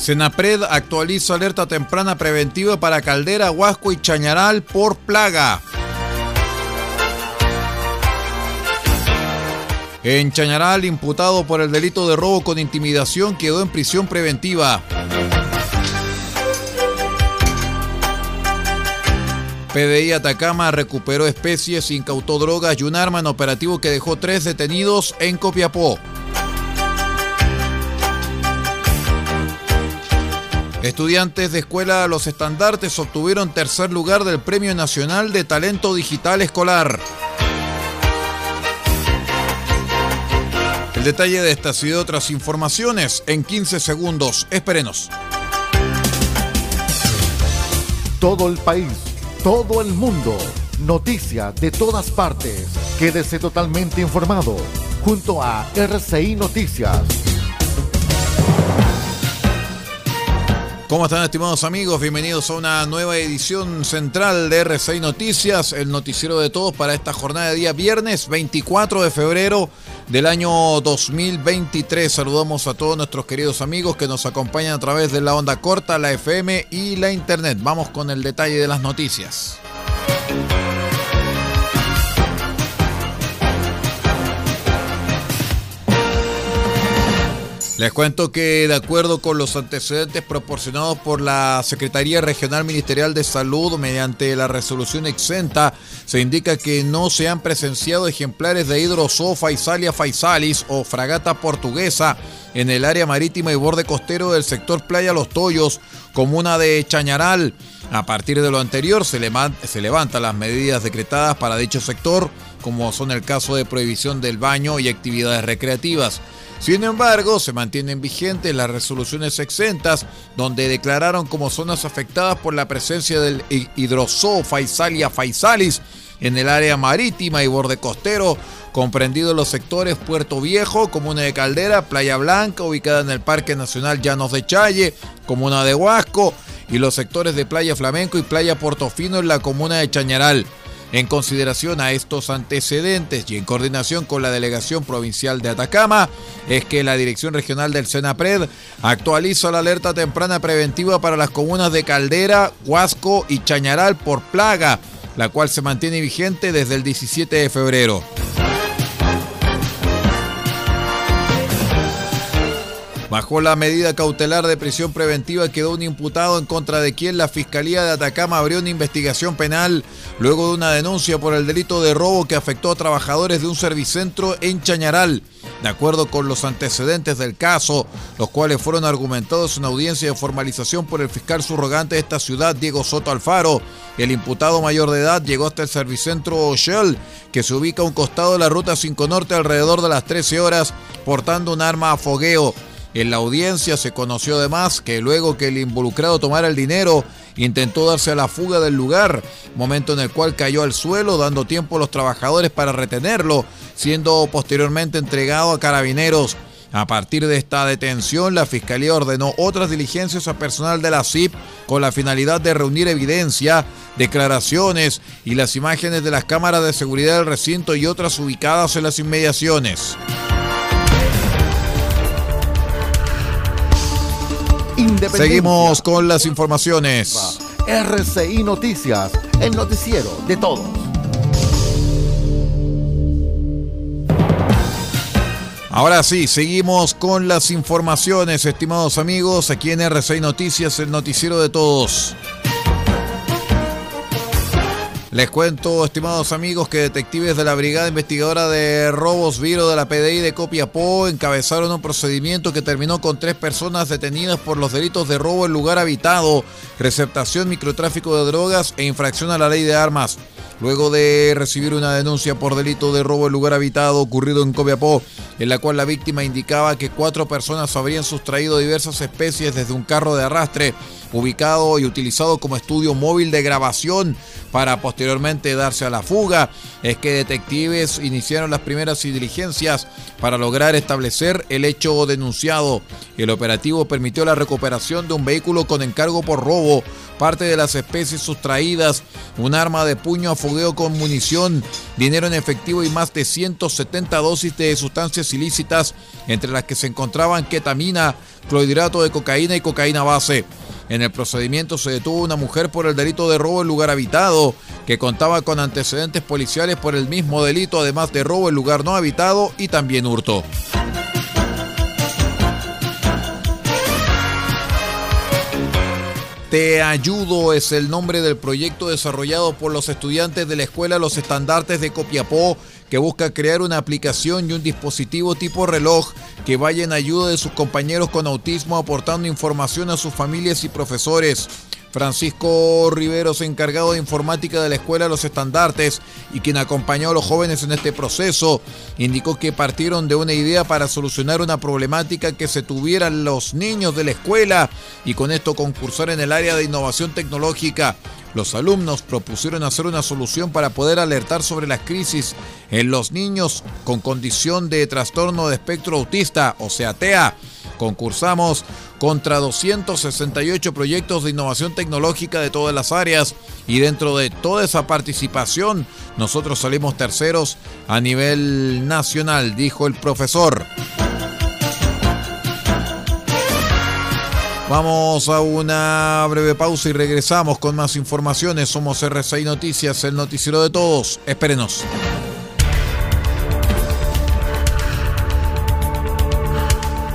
Senapred actualiza alerta temprana preventiva para Caldera, Huasco y Chañaral por plaga. En Chañaral, imputado por el delito de robo con intimidación, quedó en prisión preventiva. PDI Atacama recuperó especies, incautó drogas y un arma en operativo que dejó tres detenidos en Copiapó. Estudiantes de escuela Los Estandartes obtuvieron tercer lugar del Premio Nacional de Talento Digital Escolar. El detalle de estas y de otras informaciones en 15 segundos. Espérenos. Todo el país, todo el mundo, noticias de todas partes. Quédese totalmente informado junto a RCI Noticias. ¿Cómo están estimados amigos? Bienvenidos a una nueva edición central de R6 Noticias, el noticiero de todos para esta jornada de día viernes 24 de febrero del año 2023. Saludamos a todos nuestros queridos amigos que nos acompañan a través de la onda corta, la FM y la internet. Vamos con el detalle de las noticias. Les cuento que de acuerdo con los antecedentes proporcionados por la Secretaría Regional Ministerial de Salud mediante la resolución exenta, se indica que no se han presenciado ejemplares de hidrozoa faisalia faisalis o fragata portuguesa en el área marítima y borde costero del sector Playa Los Toyos, comuna de Chañaral. A partir de lo anterior se, levantan las medidas decretadas para dicho sector, como son el caso de prohibición del baño y actividades recreativas. Sin embargo, se mantienen vigentes las resoluciones exentas, donde declararon como zonas afectadas por la presencia del hidrozoo Faisalia faisalis en el área marítima y borde costero, comprendido los sectores Puerto Viejo, Comuna de Caldera, Playa Blanca, ubicada en el Parque Nacional Llanos de Challe, Comuna de Huasco, y los sectores de Playa Flamenco y Playa Portofino en la Comuna de Chañaral. En consideración a estos antecedentes y en coordinación con la Delegación Provincial de Atacama, es que la Dirección Regional del Senapred actualiza la alerta temprana preventiva para las comunas de Caldera, Huasco y Chañaral por plaga, la cual se mantiene vigente desde el 17 de febrero. Bajo la medida cautelar de prisión preventiva quedó un imputado en contra de quien la Fiscalía de Atacama abrió una investigación penal luego de una denuncia por el delito de robo que afectó a trabajadores de un servicentro en Chañaral. De acuerdo con los antecedentes del caso, los cuales fueron argumentados en audiencia de formalización por el fiscal subrogante de esta ciudad, Diego Soto Alfaro, el imputado mayor de edad llegó hasta el servicentro Shell, que se ubica a un costado de la ruta 5 Norte alrededor de las 13 horas, portando un arma a fogueo. En la audiencia se conoció además que luego que el involucrado tomara el dinero, intentó darse a la fuga del lugar, momento en el cual cayó al suelo, dando tiempo a los trabajadores para retenerlo, siendo posteriormente entregado a carabineros. A partir de esta detención, la Fiscalía ordenó otras diligencias a personal de la CIP con la finalidad de reunir evidencia, declaraciones y las imágenes de las cámaras de seguridad del recinto y otras ubicadas en las inmediaciones. Seguimos con las informaciones. RCI Noticias, el noticiero de todos. Ahora sí, seguimos con las informaciones, estimados amigos, aquí en RCI Noticias, el noticiero de todos. Les cuento, estimados amigos, que detectives de la Brigada Investigadora de Robos Viro de la PDI de Copiapó encabezaron un procedimiento que terminó con tres personas detenidas por los delitos de robo en lugar habitado, receptación, microtráfico de drogas e infracción a la ley de armas. Luego de recibir una denuncia por delito de robo en lugar habitado ocurrido en Copiapó, en la cual la víctima indicaba que cuatro personas habrían sustraído diversas especies desde un carro de arrastre ubicado y utilizado como estudio móvil de grabación para posteriormente darse a la fuga, es que detectives iniciaron las primeras diligencias para lograr establecer el hecho denunciado. El operativo permitió la recuperación de un vehículo con encargo por robo, parte de las especies sustraídas, un arma de puño a fogueo con munición, dinero en efectivo y más de 170 dosis de sustancias ilícitas, entre las que se encontraban ketamina, clorhidrato de cocaína y cocaína base. En el procedimiento se detuvo una mujer por el delito de robo en lugar habitado, que contaba con antecedentes policiales por el mismo delito, además de robo en lugar no habitado y también hurto. Te Ayudo es el nombre del proyecto desarrollado por los estudiantes de la Escuela Los Estandartes de Copiapó que busca crear una aplicación y un dispositivo tipo reloj que vaya en ayuda de sus compañeros con autismo aportando información a sus familias y profesores. Francisco Riveros, encargado de informática de la Escuela Los Estandartes y quien acompañó a los jóvenes en este proceso, indicó que partieron de una idea para solucionar una problemática que se tuvieran los niños de la escuela y con esto concursar en el área de innovación tecnológica. Los alumnos propusieron hacer una solución para poder alertar sobre las crisis en los niños con condición de trastorno de espectro autista, o sea, TEA. Concursamos contra 268 proyectos de innovación tecnológica de todas las áreas y dentro de toda esa participación nosotros salimos terceros a nivel nacional, dijo el profesor. Vamos a una breve pausa y regresamos con más informaciones. Somos RCI Noticias, el noticiero de todos. Espérenos.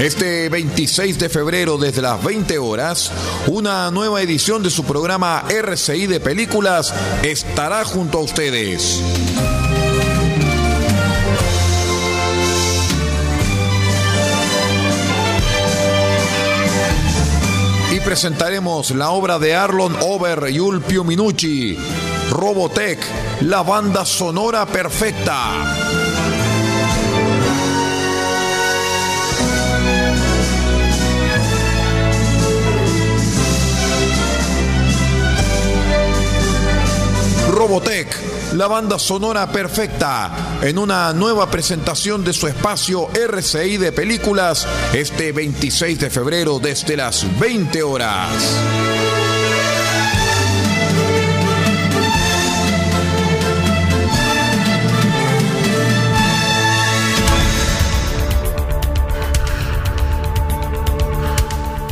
Este 26 de febrero desde las 20 horas, una nueva edición de su programa RCI de Películas estará junto a ustedes. Y presentaremos la obra de Arlon Over y Ulpio Minucci, Robotech, la banda sonora perfecta. Robotech, la banda sonora perfecta, en una nueva presentación de su espacio RCI de películas este 26 de febrero desde las 20 horas.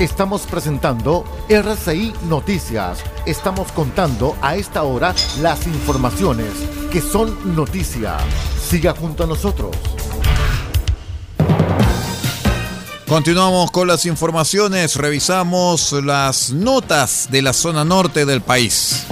Estamos presentando RCI Noticias. Estamos contando a esta hora las informaciones que son noticia. Siga junto a nosotros. Continuamos con las informaciones, revisamos las notas de la zona norte del país.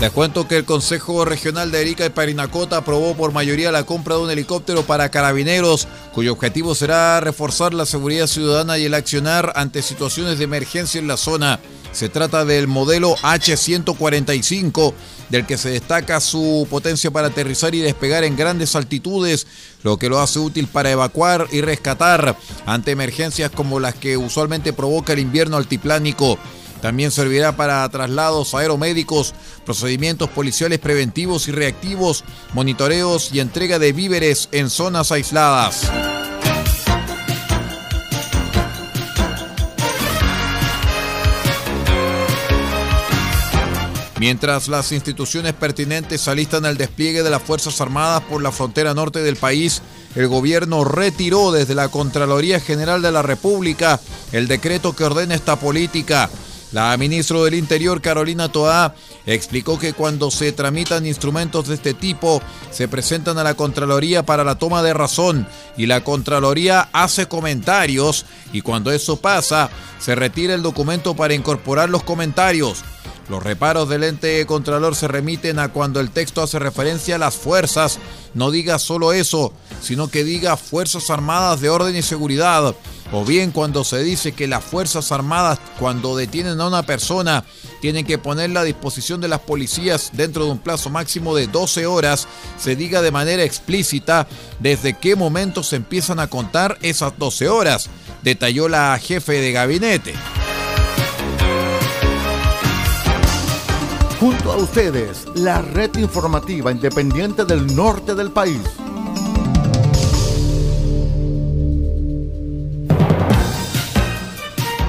Les cuento que el Consejo Regional de Erika y Parinacota aprobó por mayoría la compra de un helicóptero para carabineros, cuyo objetivo será reforzar la seguridad ciudadana y el accionar ante situaciones de emergencia en la zona. Se trata del modelo H-145, del que se destaca su potencia para aterrizar y despegar en grandes altitudes, lo que lo hace útil para evacuar y rescatar ante emergencias como las que usualmente provoca el invierno altiplánico. También servirá para traslados aeromédicos, procedimientos policiales preventivos y reactivos, monitoreos y entrega de víveres en zonas aisladas. Mientras las instituciones pertinentes alistan el despliegue de las Fuerzas Armadas por la frontera norte del país, el gobierno retiró desde la Contraloría General de la República el decreto que ordena esta política. La ministra del Interior, Carolina Toá, explicó que cuando se tramitan instrumentos de este tipo, se presentan a la Contraloría para la toma de razón y la Contraloría hace comentarios y cuando eso pasa, se retira el documento para incorporar los comentarios. Los reparos del ente contralor se remiten a cuando el texto hace referencia a las fuerzas, no diga solo eso, sino que diga Fuerzas Armadas de Orden y Seguridad, o bien cuando se dice que las Fuerzas Armadas, cuando detienen a una persona, tienen que ponerla a disposición de las policías dentro de un plazo máximo de 12 horas, se diga de manera explícita desde qué momento se empiezan a contar esas 12 horas, detalló la jefe de gabinete. Junto a ustedes, la red informativa independiente del norte del país.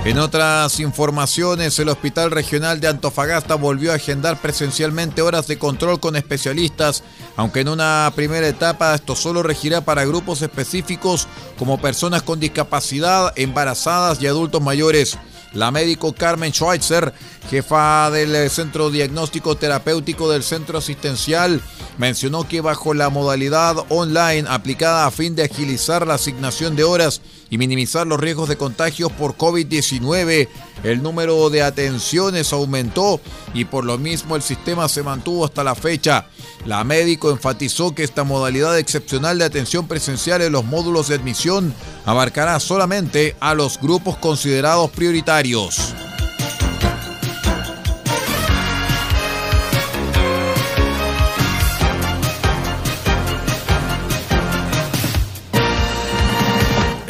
En otras informaciones, el Hospital Regional de Antofagasta volvió a agendar presencialmente horas de control con especialistas, aunque en una primera etapa esto solo regirá para grupos específicos como personas con discapacidad, embarazadas y adultos mayores. La médico Carmen Schweitzer, jefa del Centro Diagnóstico Terapéutico del Centro Asistencial, mencionó que bajo la modalidad online aplicada a fin de agilizar la asignación de horas y minimizar los riesgos de contagios por COVID-19, el número de atenciones aumentó y por lo mismo el sistema se mantuvo hasta la fecha. La médico enfatizó que esta modalidad excepcional de atención presencial en los módulos de admisión abarcará solamente a los grupos considerados prioritarios.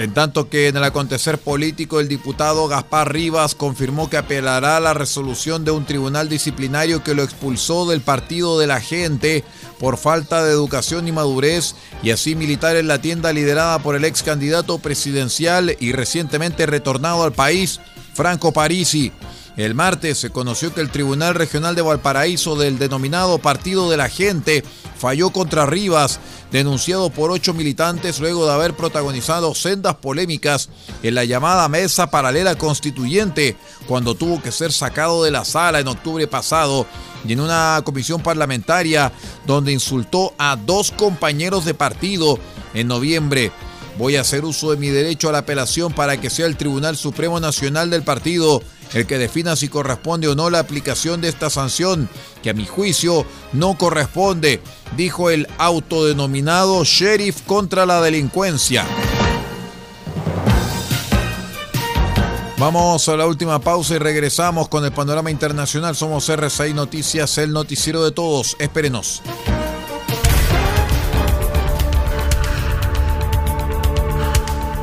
En tanto que en el acontecer político el diputado Gaspar Rivas confirmó que apelará a la resolución de un tribunal disciplinario que lo expulsó del partido de la gente por falta de educación y madurez y así militar en la tienda liderada por el ex candidato presidencial y recientemente retornado al país, Franco Parisi. El martes se conoció que el Tribunal Regional de Valparaíso del denominado Partido de la Gente falló contra Rivas, denunciado por ocho militantes luego de haber protagonizado sendas polémicas en la llamada Mesa Paralela Constituyente, cuando tuvo que ser sacado de la sala en octubre pasado y en una comisión parlamentaria donde insultó a dos compañeros de partido en noviembre. Voy a hacer uso de mi derecho a la apelación para que sea el Tribunal Supremo Nacional del partido el que defina si corresponde o no la aplicación de esta sanción, que a mi juicio no corresponde, dijo el autodenominado sheriff contra la delincuencia. Vamos a la última pausa y regresamos con el panorama internacional. Somos RCI Noticias, el noticiero de todos. Espérenos.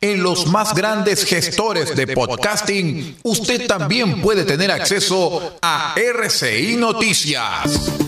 En los más grandes gestores de podcasting, usted también puede tener acceso a RCI Noticias.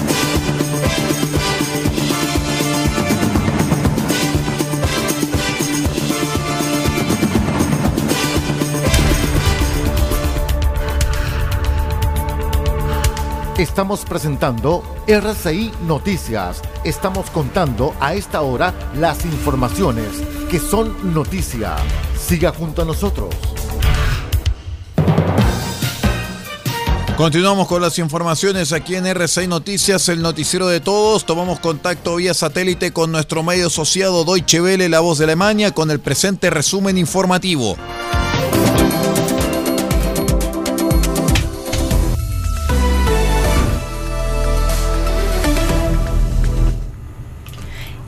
Estamos presentando RCI Noticias. Estamos contando a esta hora las informaciones que son noticia. Siga junto a nosotros. Continuamos con las informaciones aquí en RCI Noticias, el noticiero de todos. Tomamos contacto vía satélite con nuestro medio asociado Deutsche Welle, La Voz de Alemania, con el presente resumen informativo.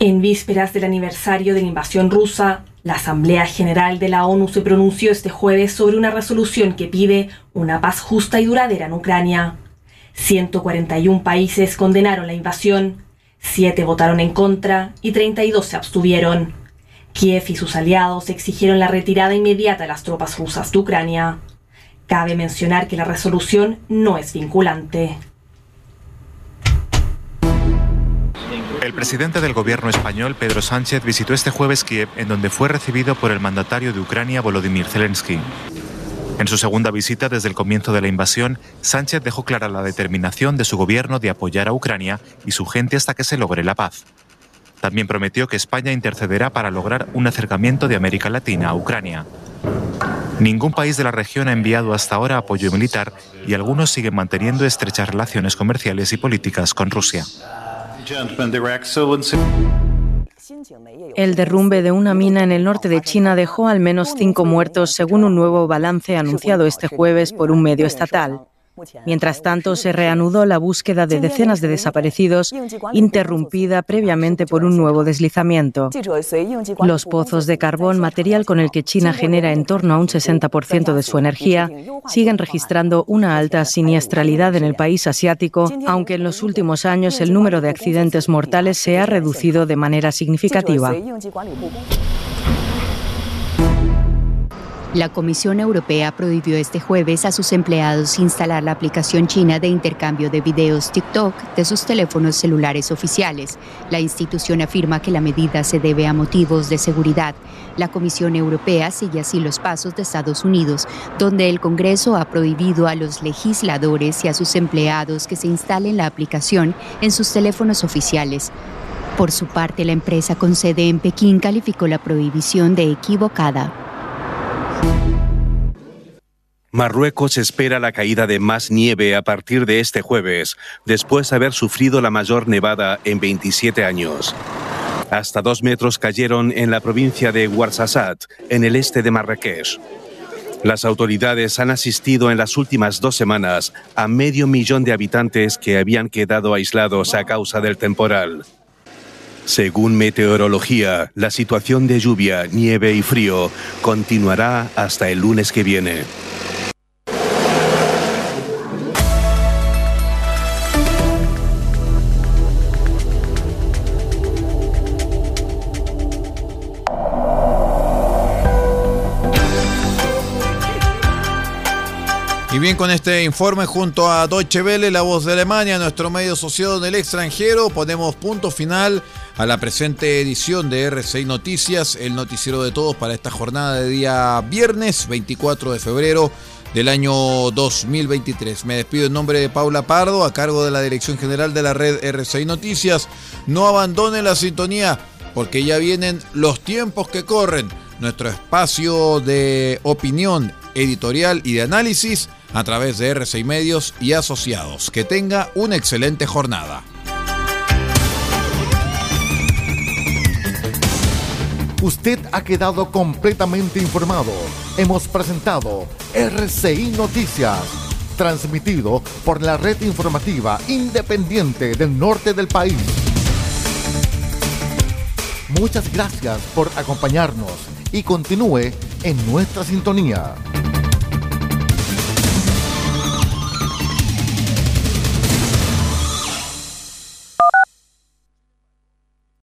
En vísperas del aniversario de la invasión rusa, la Asamblea General de la ONU se pronunció este jueves sobre una resolución que pide una paz justa y duradera en Ucrania. 141 países condenaron la invasión, 7 votaron en contra y 32 se abstuvieron. Kiev y sus aliados exigieron la retirada inmediata de las tropas rusas de Ucrania. Cabe mencionar que la resolución no es vinculante. El presidente del gobierno español, Pedro Sánchez, visitó este jueves Kiev, en donde fue recibido por el mandatario de Ucrania, Volodymyr Zelensky. En su segunda visita desde el comienzo de la invasión, Sánchez dejó clara la determinación de su gobierno de apoyar a Ucrania y su gente hasta que se logre la paz. También prometió que España intercederá para lograr un acercamiento de América Latina a Ucrania. Ningún país de la región ha enviado hasta ahora apoyo militar y algunos siguen manteniendo estrechas relaciones comerciales y políticas con Rusia. El derrumbe de una mina en el norte de China dejó al menos cinco muertos, según un nuevo balance anunciado este jueves por un medio estatal. Mientras tanto, se reanudó la búsqueda de decenas de desaparecidos, interrumpida previamente por un nuevo deslizamiento. Los pozos de carbón, material con el que China genera en torno a un 60% de su energía, siguen registrando una alta siniestralidad en el país asiático, aunque en los últimos años el número de accidentes mortales se ha reducido de manera significativa. La Comisión Europea prohibió este jueves a sus empleados instalar la aplicación china de intercambio de videos TikTok de sus teléfonos celulares oficiales. La institución afirma que la medida se debe a motivos de seguridad. La Comisión Europea sigue así los pasos de Estados Unidos, donde el Congreso ha prohibido a los legisladores y a sus empleados que se instalen la aplicación en sus teléfonos oficiales. Por su parte, la empresa con sede en Pekín calificó la prohibición de equivocada. Marruecos espera la caída de más nieve a partir de este jueves, después de haber sufrido la mayor nevada en 27 años. Hasta dos metros cayeron en la provincia de Ouarzazate, en el este de Marrakech. Las autoridades han asistido en las últimas dos semanas a medio millón de habitantes que habían quedado aislados a causa del temporal. Según meteorología, la situación de lluvia, nieve y frío continuará hasta el lunes que viene. Bien, con este informe junto a Deutsche Welle, la voz de Alemania, nuestro medio asociado en el extranjero, ponemos punto final a la presente edición de RCI Noticias, el noticiero de todos para esta jornada de día viernes 24 de febrero del año 2023. Me despido en nombre de Paula Pardo, a cargo de la Dirección General de la red RCI Noticias. No abandone la sintonía, porque ya vienen los tiempos que corren. Nuestro espacio de opinión editorial y de análisis a través de R6 Medios y Asociados. Que tenga una excelente jornada. Usted ha quedado completamente informado. Hemos presentado RCI Noticias, transmitido por la red informativa independiente del norte del país. Muchas gracias por acompañarnos y continúe en nuestra sintonía.